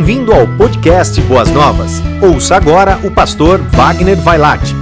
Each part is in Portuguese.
Bem-vindo ao podcast Boas Novas. Ouça agora o pastor Wagner Vailate.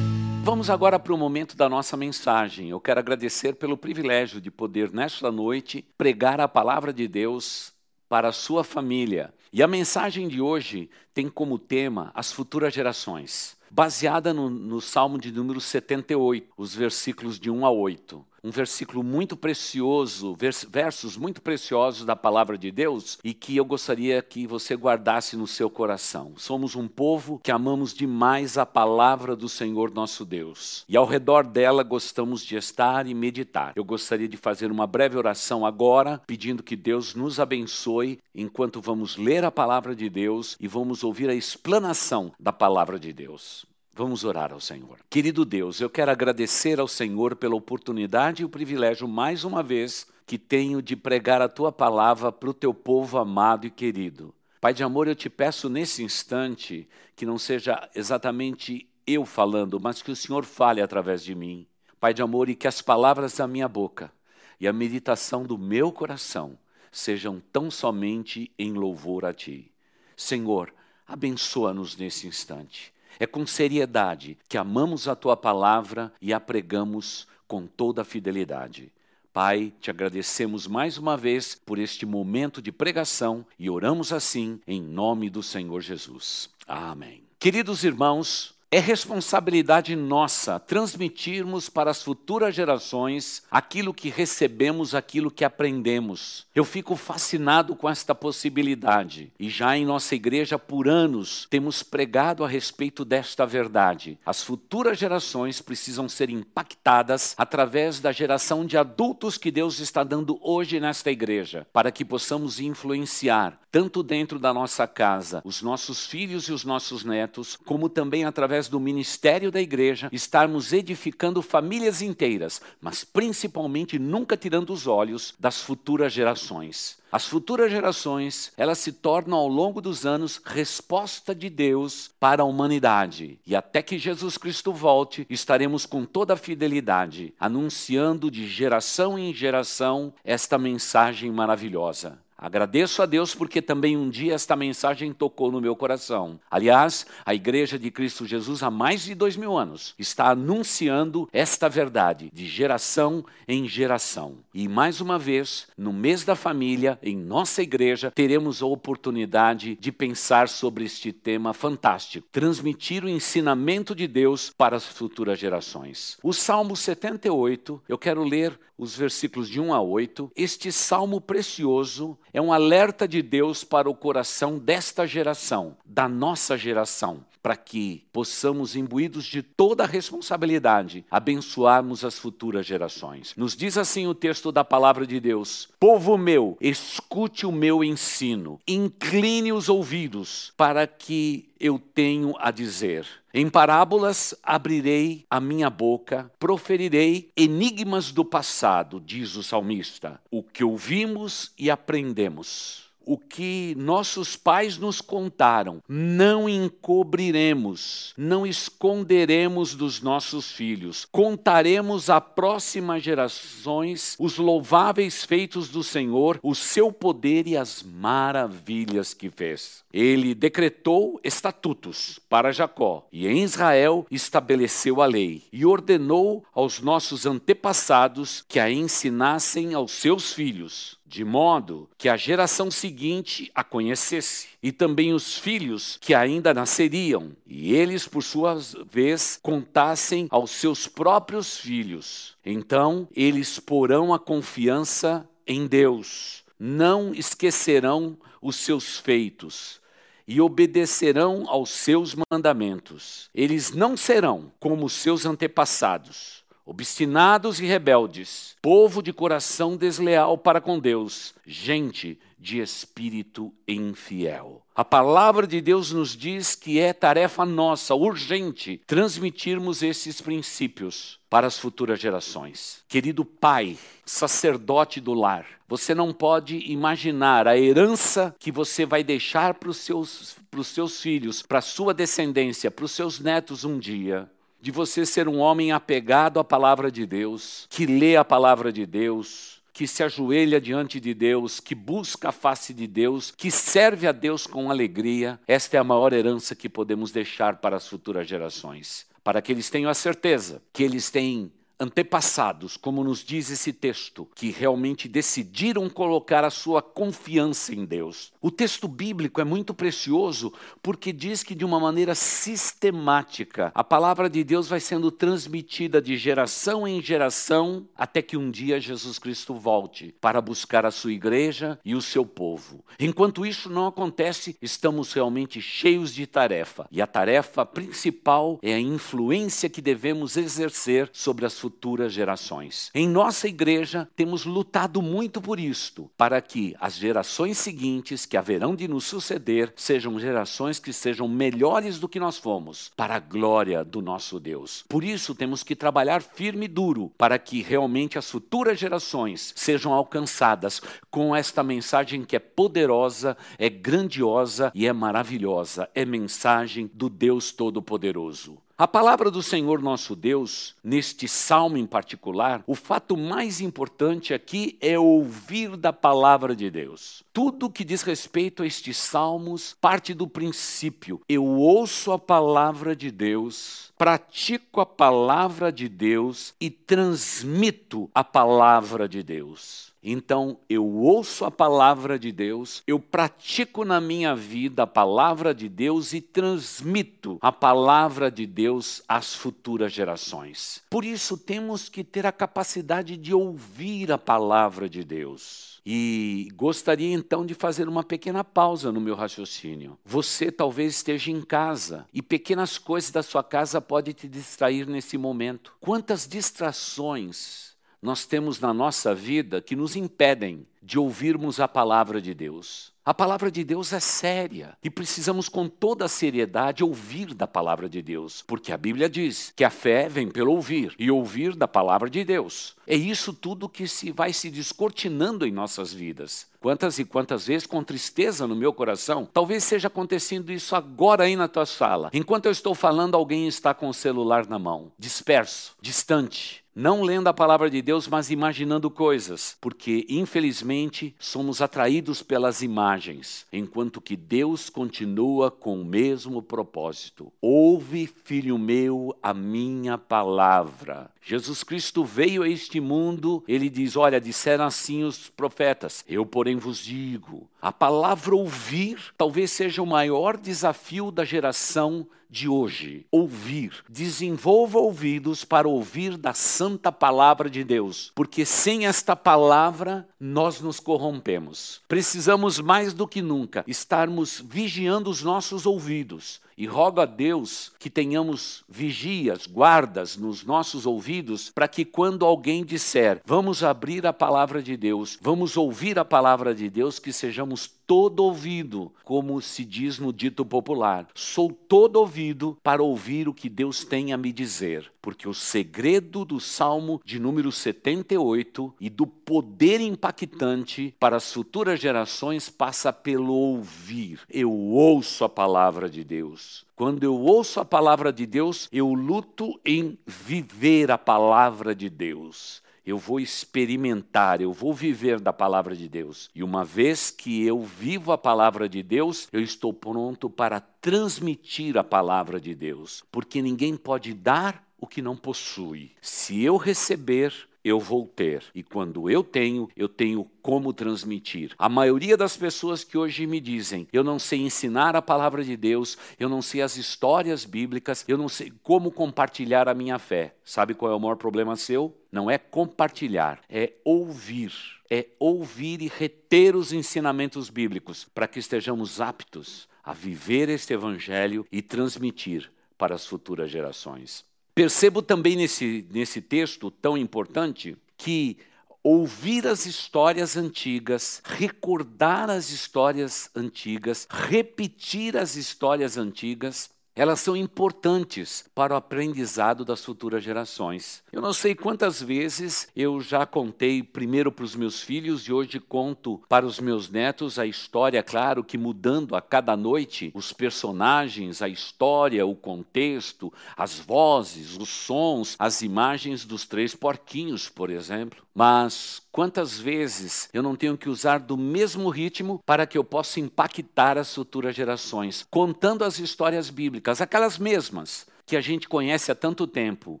Vamos agora para o momento da nossa mensagem. Eu quero agradecer pelo privilégio de poder, nesta noite, pregar a palavra de Deus para a sua família. E a mensagem de hoje tem como tema as futuras gerações, baseada no, no Salmo de número 78, os versículos de 1 a 8 um versículo muito precioso, versos muito preciosos da palavra de Deus e que eu gostaria que você guardasse no seu coração. Somos um povo que amamos demais a palavra do Senhor nosso Deus e ao redor dela gostamos de estar e meditar. Eu gostaria de fazer uma breve oração agora, pedindo que Deus nos abençoe enquanto vamos ler a palavra de Deus e vamos ouvir a explanação da palavra de Deus. Vamos orar ao Senhor. Querido Deus, eu quero agradecer ao Senhor pela oportunidade e o privilégio, mais uma vez, que tenho de pregar a tua palavra para o teu povo amado e querido. Pai de amor, eu te peço nesse instante que não seja exatamente eu falando, mas que o Senhor fale através de mim. Pai de amor, e que as palavras da minha boca e a meditação do meu coração sejam tão somente em louvor a ti. Senhor, abençoa-nos nesse instante. É com seriedade que amamos a tua palavra e a pregamos com toda a fidelidade. Pai, te agradecemos mais uma vez por este momento de pregação e oramos assim em nome do Senhor Jesus. Amém. Queridos irmãos, é responsabilidade nossa transmitirmos para as futuras gerações aquilo que recebemos, aquilo que aprendemos. Eu fico fascinado com esta possibilidade e já em nossa igreja por anos temos pregado a respeito desta verdade. As futuras gerações precisam ser impactadas através da geração de adultos que Deus está dando hoje nesta igreja, para que possamos influenciar tanto dentro da nossa casa, os nossos filhos e os nossos netos, como também através do ministério da igreja, estarmos edificando famílias inteiras, mas principalmente nunca tirando os olhos das futuras gerações. As futuras gerações, elas se tornam ao longo dos anos resposta de Deus para a humanidade. E até que Jesus Cristo volte, estaremos com toda a fidelidade anunciando de geração em geração esta mensagem maravilhosa. Agradeço a Deus porque também um dia esta mensagem tocou no meu coração. Aliás, a Igreja de Cristo Jesus, há mais de dois mil anos, está anunciando esta verdade de geração em geração. E mais uma vez, no mês da família, em nossa igreja, teremos a oportunidade de pensar sobre este tema fantástico: transmitir o ensinamento de Deus para as futuras gerações. O Salmo 78, eu quero ler os versículos de 1 a 8. Este salmo precioso é um alerta de Deus para o coração desta geração, da nossa geração, para que possamos, imbuídos de toda a responsabilidade, abençoarmos as futuras gerações. Nos diz assim o texto da palavra de Deus: Povo meu, escute o meu ensino, incline os ouvidos para que eu tenho a dizer. Em parábolas abrirei a minha boca, proferirei enigmas do passado, diz o salmista, o que ouvimos e aprendemos o que nossos pais nos contaram, não encobriremos, não esconderemos dos nossos filhos. Contaremos a próximas gerações os louváveis feitos do Senhor, o seu poder e as maravilhas que fez. Ele decretou estatutos para Jacó e em Israel estabeleceu a lei e ordenou aos nossos antepassados que a ensinassem aos seus filhos de modo que a geração seguinte a conhecesse, e também os filhos que ainda nasceriam, e eles, por sua vez, contassem aos seus próprios filhos. Então eles porão a confiança em Deus, não esquecerão os seus feitos e obedecerão aos seus mandamentos. Eles não serão como seus antepassados obstinados e rebeldes, povo de coração desleal para com Deus, gente de espírito infiel. A palavra de Deus nos diz que é tarefa nossa, urgente, transmitirmos esses princípios para as futuras gerações. Querido pai, sacerdote do lar, você não pode imaginar a herança que você vai deixar para os seus, seus filhos, para a sua descendência, para os seus netos um dia de você ser um homem apegado à palavra de Deus, que lê a palavra de Deus, que se ajoelha diante de Deus, que busca a face de Deus, que serve a Deus com alegria, esta é a maior herança que podemos deixar para as futuras gerações. Para que eles tenham a certeza que eles têm antepassados, como nos diz esse texto, que realmente decidiram colocar a sua confiança em Deus. O texto bíblico é muito precioso porque diz que de uma maneira sistemática a palavra de Deus vai sendo transmitida de geração em geração até que um dia Jesus Cristo volte para buscar a sua igreja e o seu povo. Enquanto isso não acontece, estamos realmente cheios de tarefa. E a tarefa principal é a influência que devemos exercer sobre as futuras gerações. Em nossa igreja, temos lutado muito por isto, para que as gerações seguintes que haverão de nos suceder sejam gerações que sejam melhores do que nós fomos, para a glória do nosso Deus. Por isso, temos que trabalhar firme e duro para que realmente as futuras gerações sejam alcançadas com esta mensagem que é poderosa, é grandiosa e é maravilhosa. É mensagem do Deus Todo-Poderoso. A palavra do Senhor nosso Deus, neste salmo em particular, o fato mais importante aqui é ouvir da palavra de Deus. Tudo que diz respeito a estes salmos parte do princípio: eu ouço a palavra de Deus, pratico a palavra de Deus e transmito a palavra de Deus. Então eu ouço a palavra de Deus, eu pratico na minha vida a palavra de Deus e transmito a palavra de Deus às futuras gerações. Por isso temos que ter a capacidade de ouvir a palavra de Deus. E gostaria então de fazer uma pequena pausa no meu raciocínio. Você talvez esteja em casa e pequenas coisas da sua casa podem te distrair nesse momento. Quantas distrações nós temos na nossa vida que nos impedem de ouvirmos a palavra de Deus. A palavra de Deus é séria e precisamos, com toda a seriedade, ouvir da palavra de Deus, porque a Bíblia diz que a fé vem pelo ouvir e ouvir da palavra de Deus. É isso tudo que se vai se descortinando em nossas vidas. Quantas e quantas vezes, com tristeza no meu coração, talvez seja acontecendo isso agora aí na tua sala. Enquanto eu estou falando, alguém está com o celular na mão, disperso, distante, não lendo a palavra de Deus, mas imaginando coisas, porque infelizmente somos atraídos pelas imagens, enquanto que Deus continua com o mesmo propósito. Ouve, filho meu, a minha palavra. Jesus Cristo veio a este mundo, ele diz: Olha, disseram assim os profetas, eu, porém, vos digo. A palavra ouvir talvez seja o maior desafio da geração de hoje, ouvir. Desenvolva ouvidos para ouvir da santa palavra de Deus, porque sem esta palavra nós nos corrompemos. Precisamos mais do que nunca estarmos vigiando os nossos ouvidos. E rogo a Deus que tenhamos vigias, guardas nos nossos ouvidos, para que quando alguém disser, vamos abrir a palavra de Deus, vamos ouvir a palavra de Deus, que sejamos todo ouvido, como se diz no dito popular. Sou todo ouvido para ouvir o que Deus tem a me dizer, porque o segredo do Salmo de número 78 e do poder impactante para as futuras gerações passa pelo ouvir. Eu ouço a palavra de Deus. Quando eu ouço a palavra de Deus, eu luto em viver a palavra de Deus eu vou experimentar, eu vou viver da palavra de Deus. E uma vez que eu vivo a palavra de Deus, eu estou pronto para transmitir a palavra de Deus, porque ninguém pode dar o que não possui. Se eu receber, eu vou ter. E quando eu tenho, eu tenho como transmitir. A maioria das pessoas que hoje me dizem, eu não sei ensinar a palavra de Deus, eu não sei as histórias bíblicas, eu não sei como compartilhar a minha fé. Sabe qual é o maior problema seu? Não é compartilhar, é ouvir. É ouvir e reter os ensinamentos bíblicos para que estejamos aptos a viver este evangelho e transmitir para as futuras gerações. Percebo também nesse, nesse texto tão importante que ouvir as histórias antigas, recordar as histórias antigas, repetir as histórias antigas, elas são importantes para o aprendizado das futuras gerações. Eu não sei quantas vezes eu já contei primeiro para os meus filhos e hoje conto para os meus netos a história, claro que mudando a cada noite os personagens, a história, o contexto, as vozes, os sons, as imagens dos três porquinhos, por exemplo. Mas Quantas vezes eu não tenho que usar do mesmo ritmo para que eu possa impactar as futuras gerações, contando as histórias bíblicas, aquelas mesmas que a gente conhece há tanto tempo,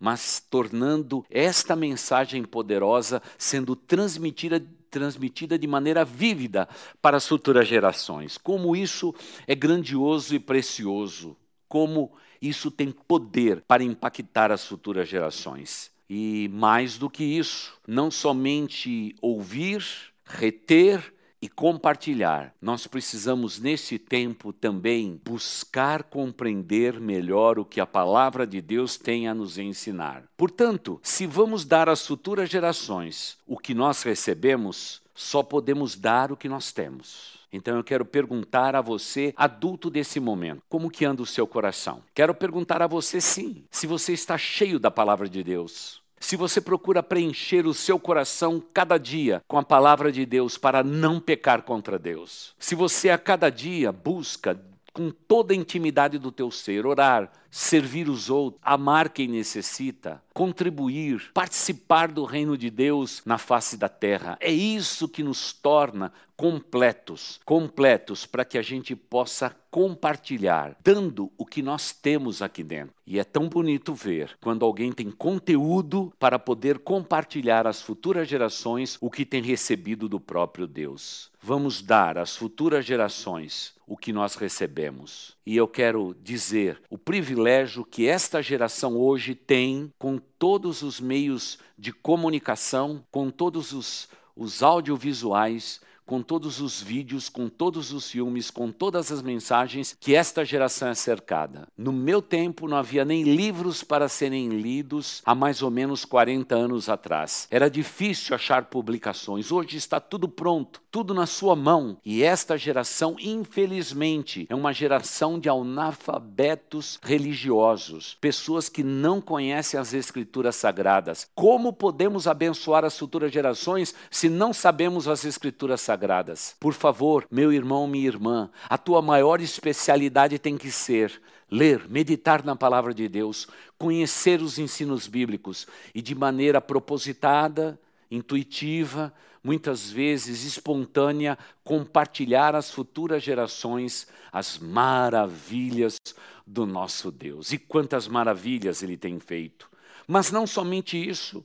mas tornando esta mensagem poderosa sendo transmitida transmitida de maneira vívida para as futuras gerações. Como isso é grandioso e precioso, como isso tem poder para impactar as futuras gerações. E mais do que isso, não somente ouvir, reter e compartilhar. Nós precisamos, nesse tempo, também buscar compreender melhor o que a palavra de Deus tem a nos ensinar. Portanto, se vamos dar às futuras gerações o que nós recebemos, só podemos dar o que nós temos. Então eu quero perguntar a você, adulto desse momento, como que anda o seu coração? Quero perguntar a você sim, se você está cheio da palavra de Deus se você procura preencher o seu coração cada dia com a palavra de Deus para não pecar contra Deus, se você a cada dia busca com toda a intimidade do teu ser, orar, servir os outros, amar quem necessita, contribuir, participar do reino de Deus na face da terra. É isso que nos torna completos, completos para que a gente possa compartilhar, dando o que nós temos aqui dentro. E é tão bonito ver quando alguém tem conteúdo para poder compartilhar às futuras gerações o que tem recebido do próprio Deus. Vamos dar às futuras gerações o que nós recebemos. E eu quero dizer o privilégio que esta geração hoje tem com todos os meios de comunicação, com todos os, os audiovisuais, com todos os vídeos, com todos os filmes, com todas as mensagens que esta geração é cercada. No meu tempo não havia nem livros para serem lidos há mais ou menos 40 anos atrás. Era difícil achar publicações. Hoje está tudo pronto, tudo na sua mão. E esta geração, infelizmente, é uma geração de analfabetos religiosos, pessoas que não conhecem as escrituras sagradas. Como podemos abençoar as futuras gerações se não sabemos as escrituras sagradas? Sagradas. Por favor, meu irmão, minha irmã, a tua maior especialidade tem que ser ler, meditar na palavra de Deus, conhecer os ensinos bíblicos e de maneira propositada, intuitiva, muitas vezes espontânea, compartilhar às futuras gerações as maravilhas do nosso Deus. E quantas maravilhas ele tem feito. Mas não somente isso.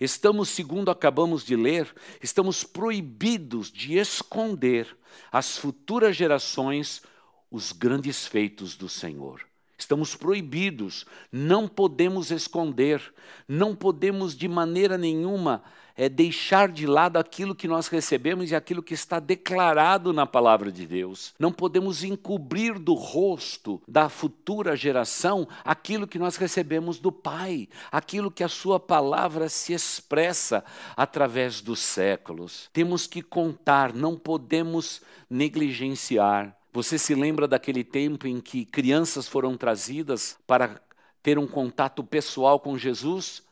Estamos, segundo acabamos de ler, estamos proibidos de esconder às futuras gerações os grandes feitos do Senhor. Estamos proibidos, não podemos esconder, não podemos de maneira nenhuma é, deixar de lado aquilo que nós recebemos e aquilo que está declarado na palavra de Deus. Não podemos encobrir do rosto da futura geração aquilo que nós recebemos do Pai, aquilo que a Sua palavra se expressa através dos séculos. Temos que contar, não podemos negligenciar. Você se lembra daquele tempo em que crianças foram trazidas para ter um contato pessoal com Jesus?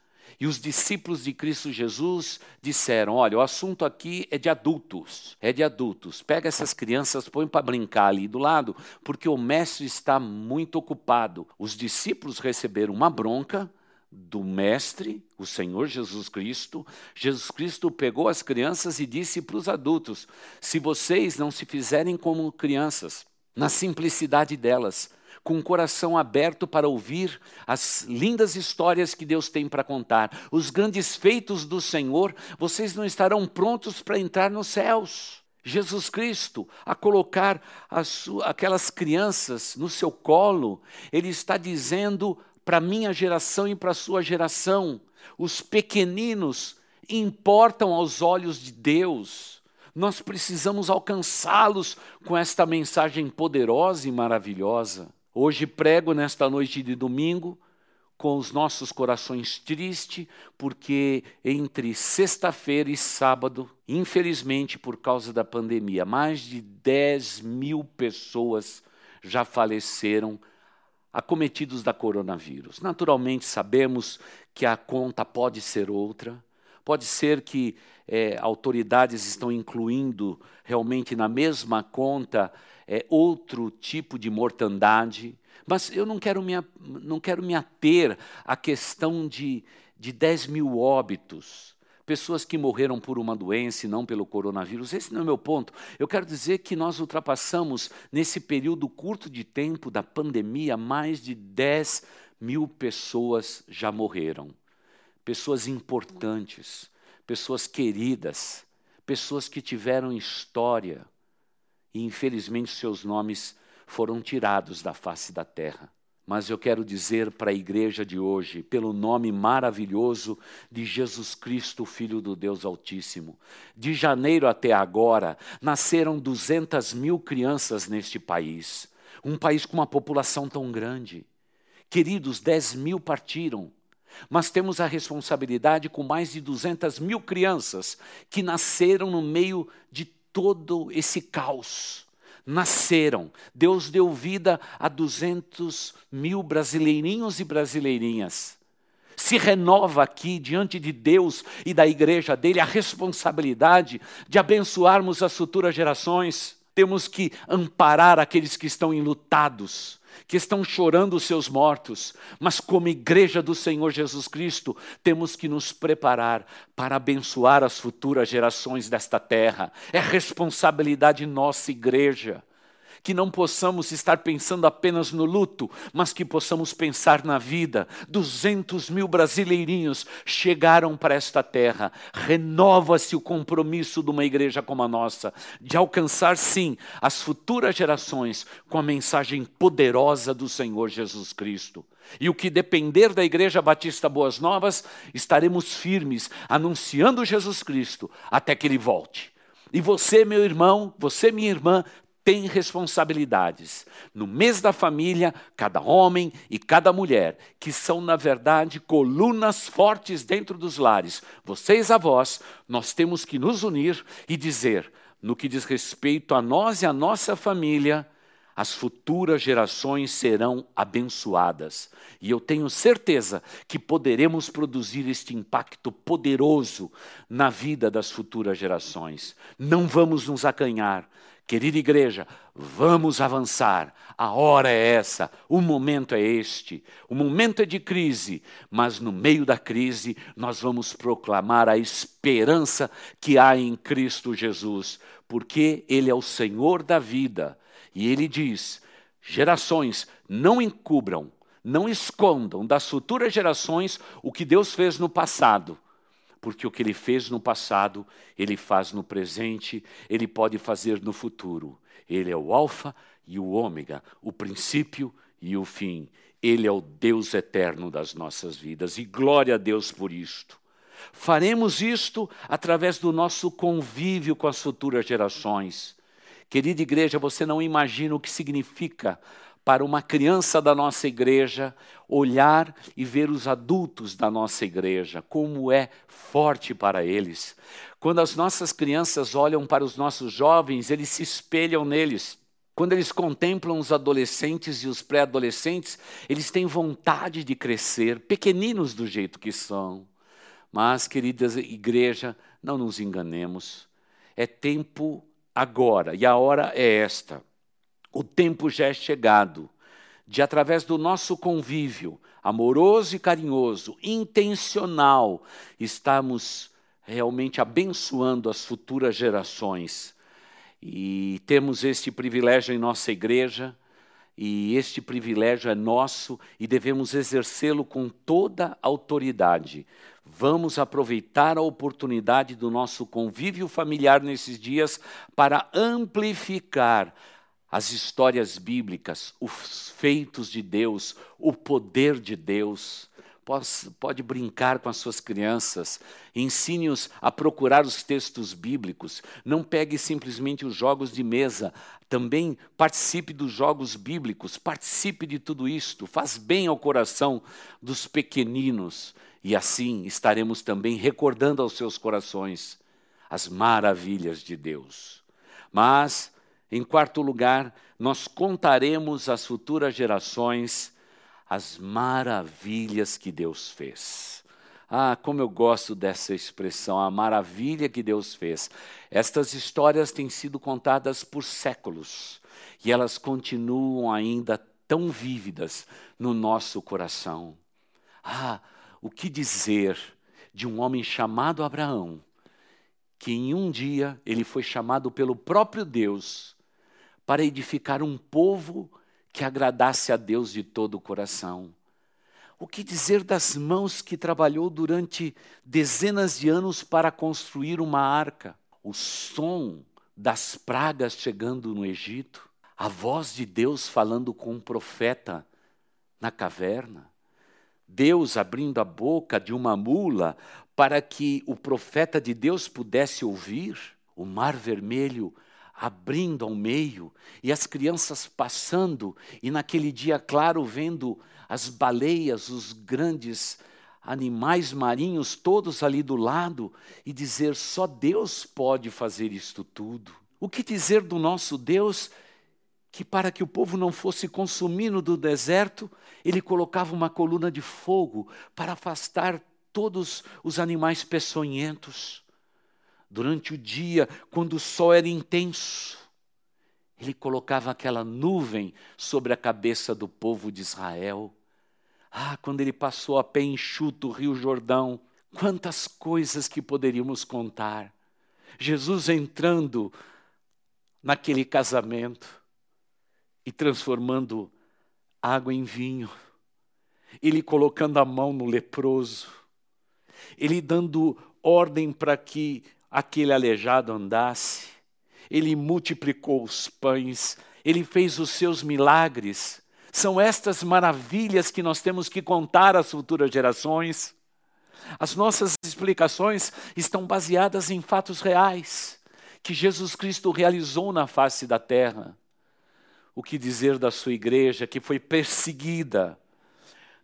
E os discípulos de Cristo Jesus disseram: Olha, o assunto aqui é de adultos, é de adultos. Pega essas crianças, põe para brincar ali do lado, porque o mestre está muito ocupado. Os discípulos receberam uma bronca do mestre, o Senhor Jesus Cristo. Jesus Cristo pegou as crianças e disse para os adultos: Se vocês não se fizerem como crianças, na simplicidade delas, com o coração aberto para ouvir as lindas histórias que Deus tem para contar, os grandes feitos do Senhor, vocês não estarão prontos para entrar nos céus. Jesus Cristo, a colocar aquelas crianças no seu colo, Ele está dizendo para minha geração e para sua geração: os pequeninos importam aos olhos de Deus. Nós precisamos alcançá-los com esta mensagem poderosa e maravilhosa. Hoje prego nesta noite de domingo com os nossos corações tristes, porque entre sexta-feira e sábado, infelizmente por causa da pandemia, mais de 10 mil pessoas já faleceram acometidos da coronavírus. Naturalmente, sabemos que a conta pode ser outra, pode ser que é, autoridades estão incluindo realmente na mesma conta é, outro tipo de mortandade, mas eu não quero me, não quero me ater à questão de, de 10 mil óbitos. pessoas que morreram por uma doença e não pelo coronavírus. Esse não é o meu ponto. Eu quero dizer que nós ultrapassamos, nesse período curto de tempo da pandemia, mais de 10 mil pessoas já morreram. Pessoas importantes, pessoas queridas, pessoas que tiveram história e, infelizmente, seus nomes foram tirados da face da terra. Mas eu quero dizer para a igreja de hoje, pelo nome maravilhoso de Jesus Cristo, Filho do Deus Altíssimo. De janeiro até agora, nasceram 200 mil crianças neste país. Um país com uma população tão grande. Queridos, 10 mil partiram. Mas temos a responsabilidade com mais de 200 mil crianças que nasceram no meio de todo esse caos nasceram. Deus deu vida a 200 mil brasileirinhos e brasileirinhas. Se renova aqui diante de Deus e da igreja dele a responsabilidade de abençoarmos as futuras gerações. Temos que amparar aqueles que estão enlutados que estão chorando os seus mortos, mas como igreja do Senhor Jesus Cristo, temos que nos preparar para abençoar as futuras gerações desta terra. É responsabilidade nossa, igreja que não possamos estar pensando apenas no luto, mas que possamos pensar na vida. 200 mil brasileirinhos chegaram para esta terra. Renova-se o compromisso de uma igreja como a nossa, de alcançar, sim, as futuras gerações com a mensagem poderosa do Senhor Jesus Cristo. E o que depender da Igreja Batista Boas Novas, estaremos firmes, anunciando Jesus Cristo até que Ele volte. E você, meu irmão, você, minha irmã, tem responsabilidades. No mês da família, cada homem e cada mulher, que são, na verdade, colunas fortes dentro dos lares, vocês, avós, nós temos que nos unir e dizer, no que diz respeito a nós e a nossa família, as futuras gerações serão abençoadas. E eu tenho certeza que poderemos produzir este impacto poderoso na vida das futuras gerações. Não vamos nos acanhar. Querida igreja, vamos avançar. A hora é essa, o momento é este. O momento é de crise, mas no meio da crise nós vamos proclamar a esperança que há em Cristo Jesus, porque Ele é o Senhor da vida. E Ele diz: gerações, não encubram, não escondam das futuras gerações o que Deus fez no passado porque o que ele fez no passado, ele faz no presente, ele pode fazer no futuro. Ele é o Alfa e o Ômega, o princípio e o fim. Ele é o Deus eterno das nossas vidas e glória a Deus por isto. Faremos isto através do nosso convívio com as futuras gerações. Querida igreja, você não imagina o que significa para uma criança da nossa igreja olhar e ver os adultos da nossa igreja, como é forte para eles. Quando as nossas crianças olham para os nossos jovens, eles se espelham neles. Quando eles contemplam os adolescentes e os pré-adolescentes, eles têm vontade de crescer, pequeninos do jeito que são. Mas, querida igreja, não nos enganemos. É tempo agora, e a hora é esta o tempo já é chegado de, através do nosso convívio amoroso e carinhoso, intencional, estarmos realmente abençoando as futuras gerações. E temos este privilégio em nossa igreja, e este privilégio é nosso e devemos exercê-lo com toda autoridade. Vamos aproveitar a oportunidade do nosso convívio familiar nesses dias para amplificar as histórias bíblicas, os feitos de Deus, o poder de Deus. Pode, brincar com as suas crianças, ensine-os a procurar os textos bíblicos, não pegue simplesmente os jogos de mesa, também participe dos jogos bíblicos, participe de tudo isto, faz bem ao coração dos pequeninos, e assim estaremos também recordando aos seus corações as maravilhas de Deus. Mas em quarto lugar, nós contaremos às futuras gerações as maravilhas que Deus fez. Ah, como eu gosto dessa expressão, a maravilha que Deus fez. Estas histórias têm sido contadas por séculos e elas continuam ainda tão vívidas no nosso coração. Ah, o que dizer de um homem chamado Abraão, que em um dia ele foi chamado pelo próprio Deus para edificar um povo que agradasse a Deus de todo o coração. O que dizer das mãos que trabalhou durante dezenas de anos para construir uma arca? O som das pragas chegando no Egito, a voz de Deus falando com um profeta na caverna, Deus abrindo a boca de uma mula para que o profeta de Deus pudesse ouvir, o mar vermelho abrindo ao meio e as crianças passando, e naquele dia claro vendo as baleias, os grandes animais marinhos todos ali do lado e dizer: só Deus pode fazer isto tudo. O que dizer do nosso Deus que, para que o povo não fosse consumido do deserto, ele colocava uma coluna de fogo para afastar todos os animais peçonhentos? Durante o dia, quando o sol era intenso, ele colocava aquela nuvem sobre a cabeça do povo de Israel ah, quando ele passou a pé enxuto o Rio Jordão, quantas coisas que poderíamos contar. Jesus entrando naquele casamento e transformando água em vinho, ele colocando a mão no leproso, ele dando ordem para que aquele aleijado andasse, ele multiplicou os pães, ele fez os seus milagres são estas maravilhas que nós temos que contar às futuras gerações. As nossas explicações estão baseadas em fatos reais que Jesus Cristo realizou na face da terra. O que dizer da sua igreja que foi perseguida?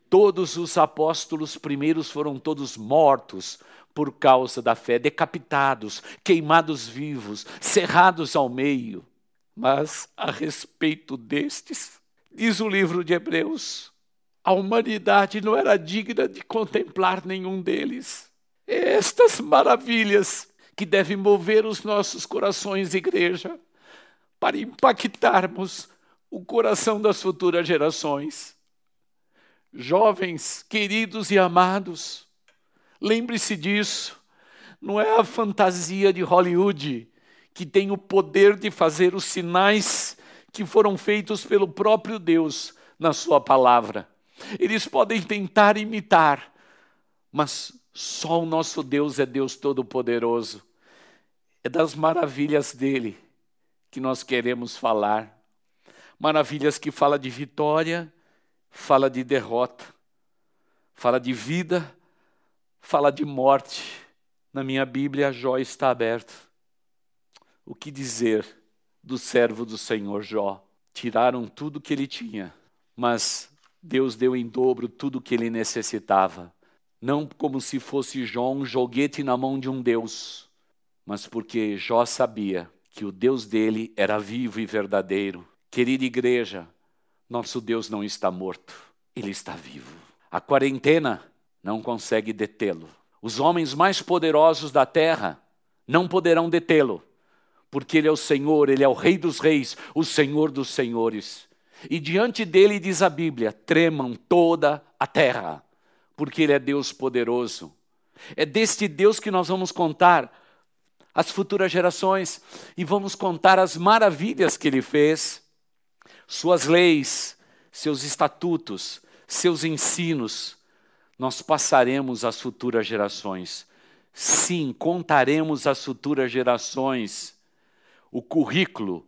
Todos os apóstolos primeiros foram todos mortos por causa da fé, decapitados, queimados vivos, cerrados ao meio. Mas a respeito destes, Diz o livro de Hebreus: a humanidade não era digna de contemplar nenhum deles. Estas maravilhas que devem mover os nossos corações, igreja, para impactarmos o coração das futuras gerações. Jovens, queridos e amados, lembre-se disso. Não é a fantasia de Hollywood que tem o poder de fazer os sinais que foram feitos pelo próprio Deus na Sua palavra. Eles podem tentar imitar, mas só o nosso Deus é Deus Todo-Poderoso. É das maravilhas dele que nós queremos falar. Maravilhas que fala de vitória, fala de derrota, fala de vida, fala de morte. Na minha Bíblia, Jó está aberto. O que dizer? do servo do Senhor Jó. Tiraram tudo que ele tinha, mas Deus deu em dobro tudo que ele necessitava. Não como se fosse Jó um joguete na mão de um Deus, mas porque Jó sabia que o Deus dele era vivo e verdadeiro. Querida igreja, nosso Deus não está morto, ele está vivo. A quarentena não consegue detê-lo. Os homens mais poderosos da terra não poderão detê-lo porque Ele é o Senhor, Ele é o Rei dos Reis, o Senhor dos Senhores. E diante dele, diz a Bíblia, tremam toda a terra, porque Ele é Deus poderoso. É deste Deus que nós vamos contar às futuras gerações e vamos contar as maravilhas que Ele fez, Suas leis, seus estatutos, seus ensinos. Nós passaremos às futuras gerações. Sim, contaremos às futuras gerações o currículo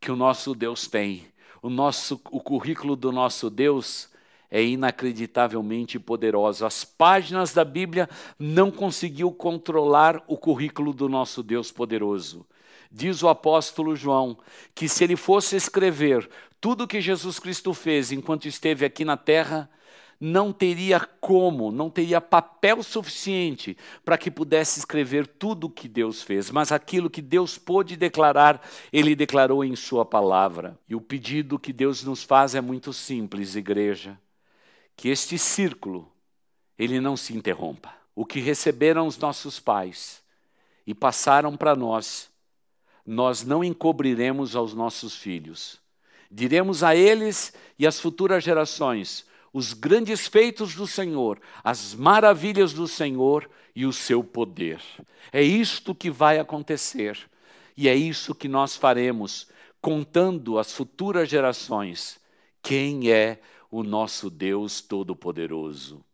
que o nosso Deus tem. O, nosso, o currículo do nosso Deus é inacreditavelmente poderoso. As páginas da Bíblia não conseguiu controlar o currículo do nosso Deus poderoso. Diz o apóstolo João que se ele fosse escrever tudo o que Jesus Cristo fez enquanto esteve aqui na terra, não teria como, não teria papel suficiente para que pudesse escrever tudo o que Deus fez, mas aquilo que Deus pôde declarar, ele declarou em Sua palavra. E o pedido que Deus nos faz é muito simples, igreja: que este círculo ele não se interrompa. O que receberam os nossos pais e passaram para nós, nós não encobriremos aos nossos filhos. Diremos a eles e às futuras gerações: os grandes feitos do Senhor, as maravilhas do Senhor e o seu poder. É isto que vai acontecer e é isso que nós faremos, contando às futuras gerações quem é o nosso Deus Todo-Poderoso.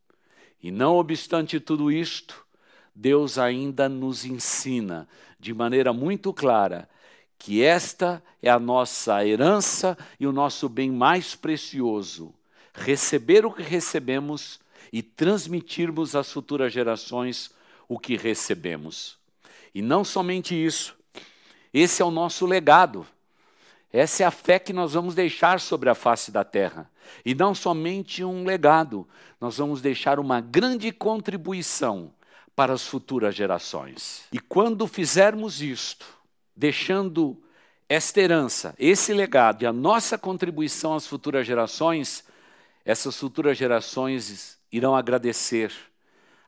E não obstante tudo isto, Deus ainda nos ensina de maneira muito clara que esta é a nossa herança e o nosso bem mais precioso. Receber o que recebemos e transmitirmos às futuras gerações o que recebemos. E não somente isso, esse é o nosso legado. Essa é a fé que nós vamos deixar sobre a face da terra. E não somente um legado, nós vamos deixar uma grande contribuição para as futuras gerações. E quando fizermos isto, deixando esta herança, esse legado e a nossa contribuição às futuras gerações, essas futuras gerações irão agradecer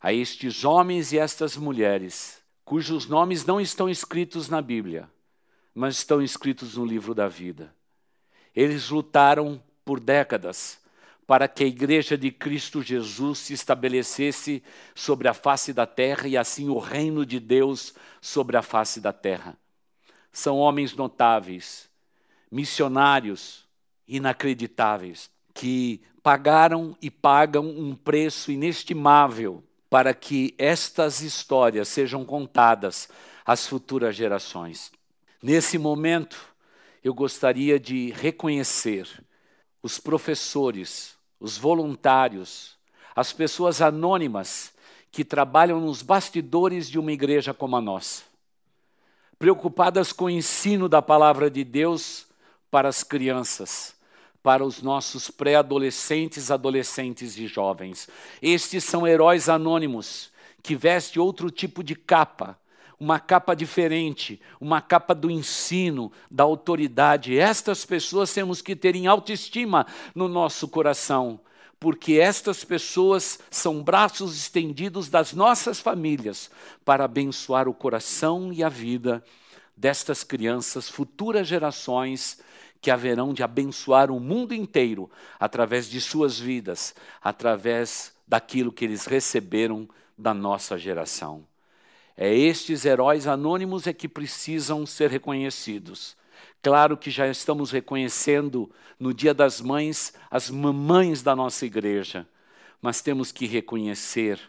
a estes homens e estas mulheres, cujos nomes não estão escritos na Bíblia, mas estão escritos no livro da vida. Eles lutaram por décadas para que a igreja de Cristo Jesus se estabelecesse sobre a face da terra e assim o reino de Deus sobre a face da terra. São homens notáveis, missionários inacreditáveis, que pagaram e pagam um preço inestimável para que estas histórias sejam contadas às futuras gerações. Nesse momento, eu gostaria de reconhecer os professores, os voluntários, as pessoas anônimas que trabalham nos bastidores de uma igreja como a nossa, preocupadas com o ensino da palavra de Deus para as crianças, para os nossos pré-adolescentes, adolescentes e jovens. Estes são heróis anônimos que vestem outro tipo de capa, uma capa diferente, uma capa do ensino, da autoridade. Estas pessoas temos que ter em autoestima no nosso coração, porque estas pessoas são braços estendidos das nossas famílias para abençoar o coração e a vida destas crianças, futuras gerações que haverão de abençoar o mundo inteiro através de suas vidas, através daquilo que eles receberam da nossa geração. É estes heróis anônimos é que precisam ser reconhecidos. Claro que já estamos reconhecendo no Dia das Mães as mamães da nossa igreja, mas temos que reconhecer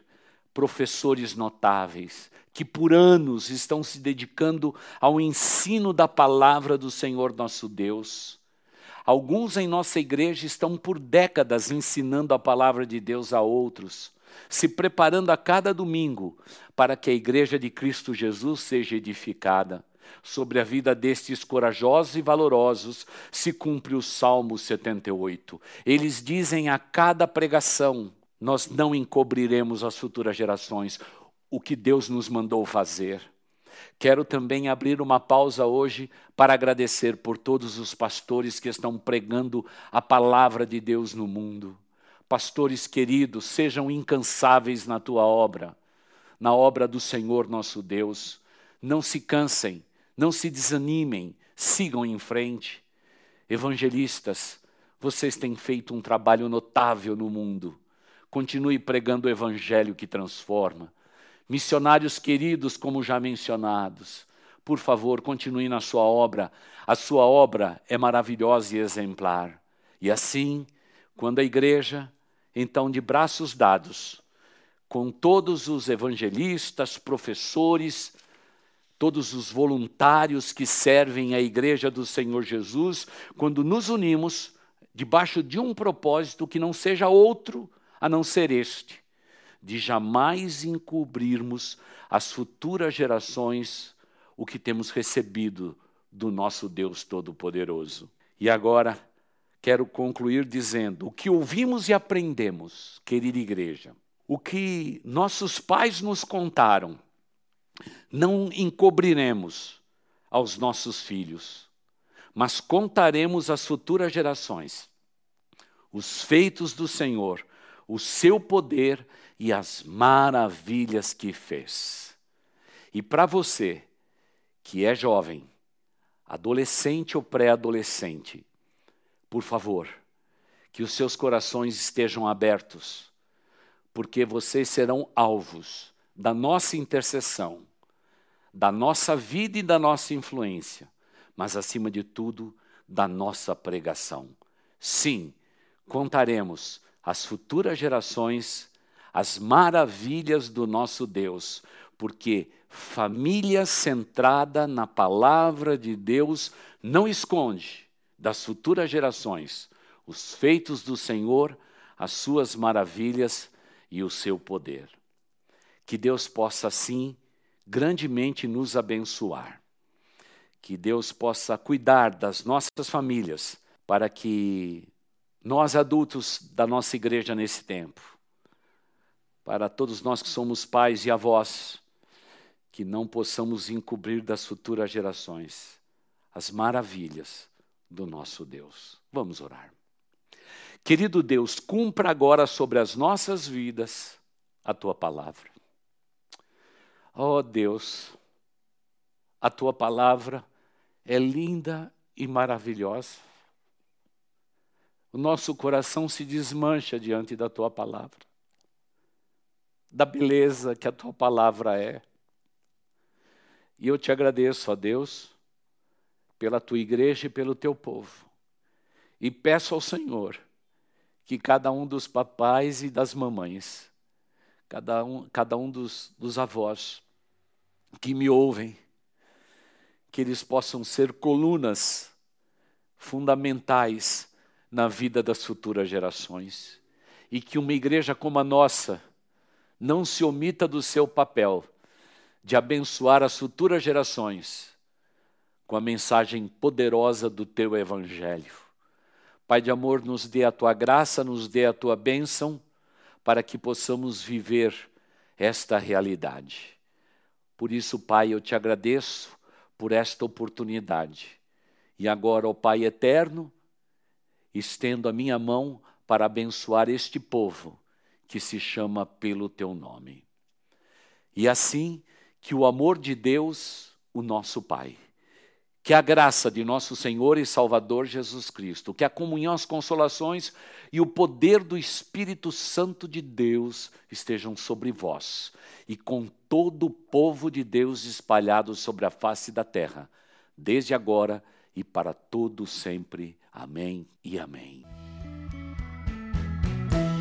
professores notáveis que por anos estão se dedicando ao ensino da palavra do Senhor nosso Deus. Alguns em nossa igreja estão por décadas ensinando a palavra de Deus a outros se preparando a cada domingo para que a igreja de Cristo Jesus seja edificada. Sobre a vida destes corajosos e valorosos se cumpre o Salmo 78. Eles dizem a cada pregação: Nós não encobriremos as futuras gerações o que Deus nos mandou fazer. Quero também abrir uma pausa hoje para agradecer por todos os pastores que estão pregando a palavra de Deus no mundo. Pastores queridos, sejam incansáveis na tua obra, na obra do Senhor nosso Deus. Não se cansem, não se desanimem, sigam em frente. Evangelistas, vocês têm feito um trabalho notável no mundo. Continue pregando o evangelho que transforma. Missionários queridos, como já mencionados, por favor, continue na sua obra. A sua obra é maravilhosa e exemplar. E assim, quando a igreja então, de braços dados, com todos os evangelistas, professores, todos os voluntários que servem a Igreja do Senhor Jesus, quando nos unimos debaixo de um propósito que não seja outro a não ser este, de jamais encobrirmos as futuras gerações o que temos recebido do nosso Deus Todo-Poderoso. E agora, quero concluir dizendo: o que ouvimos e aprendemos, querida igreja, o que nossos pais nos contaram, não encobriremos aos nossos filhos, mas contaremos às futuras gerações os feitos do Senhor, o seu poder e as maravilhas que fez. E para você, que é jovem, adolescente ou pré-adolescente, por favor, que os seus corações estejam abertos, porque vocês serão alvos da nossa intercessão, da nossa vida e da nossa influência, mas acima de tudo, da nossa pregação. Sim, contaremos às futuras gerações as maravilhas do nosso Deus, porque família centrada na palavra de Deus não esconde das futuras gerações os feitos do Senhor, as suas maravilhas e o seu poder. Que Deus possa, assim, grandemente nos abençoar. Que Deus possa cuidar das nossas famílias, para que nós, adultos da nossa igreja nesse tempo, para todos nós que somos pais e avós, que não possamos encobrir das futuras gerações as maravilhas do nosso Deus. Vamos orar. Querido Deus, cumpra agora sobre as nossas vidas a tua palavra. Oh Deus, a tua palavra é linda e maravilhosa. O nosso coração se desmancha diante da tua palavra, da beleza que a tua palavra é. E eu te agradeço, ó Deus, pela tua igreja e pelo teu povo. E peço ao Senhor que cada um dos papais e das mamães, cada um, cada um dos, dos avós que me ouvem, que eles possam ser colunas fundamentais na vida das futuras gerações. E que uma igreja como a nossa não se omita do seu papel de abençoar as futuras gerações com a mensagem poderosa do teu evangelho. Pai de amor, nos dê a tua graça, nos dê a tua bênção, para que possamos viver esta realidade. Por isso, Pai, eu te agradeço por esta oportunidade. E agora, ó Pai eterno, estendo a minha mão para abençoar este povo que se chama pelo teu nome. E assim que o amor de Deus, o nosso Pai, que a graça de nosso Senhor e Salvador Jesus Cristo, que a comunhão, as consolações e o poder do Espírito Santo de Deus estejam sobre vós e com todo o povo de Deus espalhado sobre a face da terra, desde agora e para todo sempre. Amém e amém.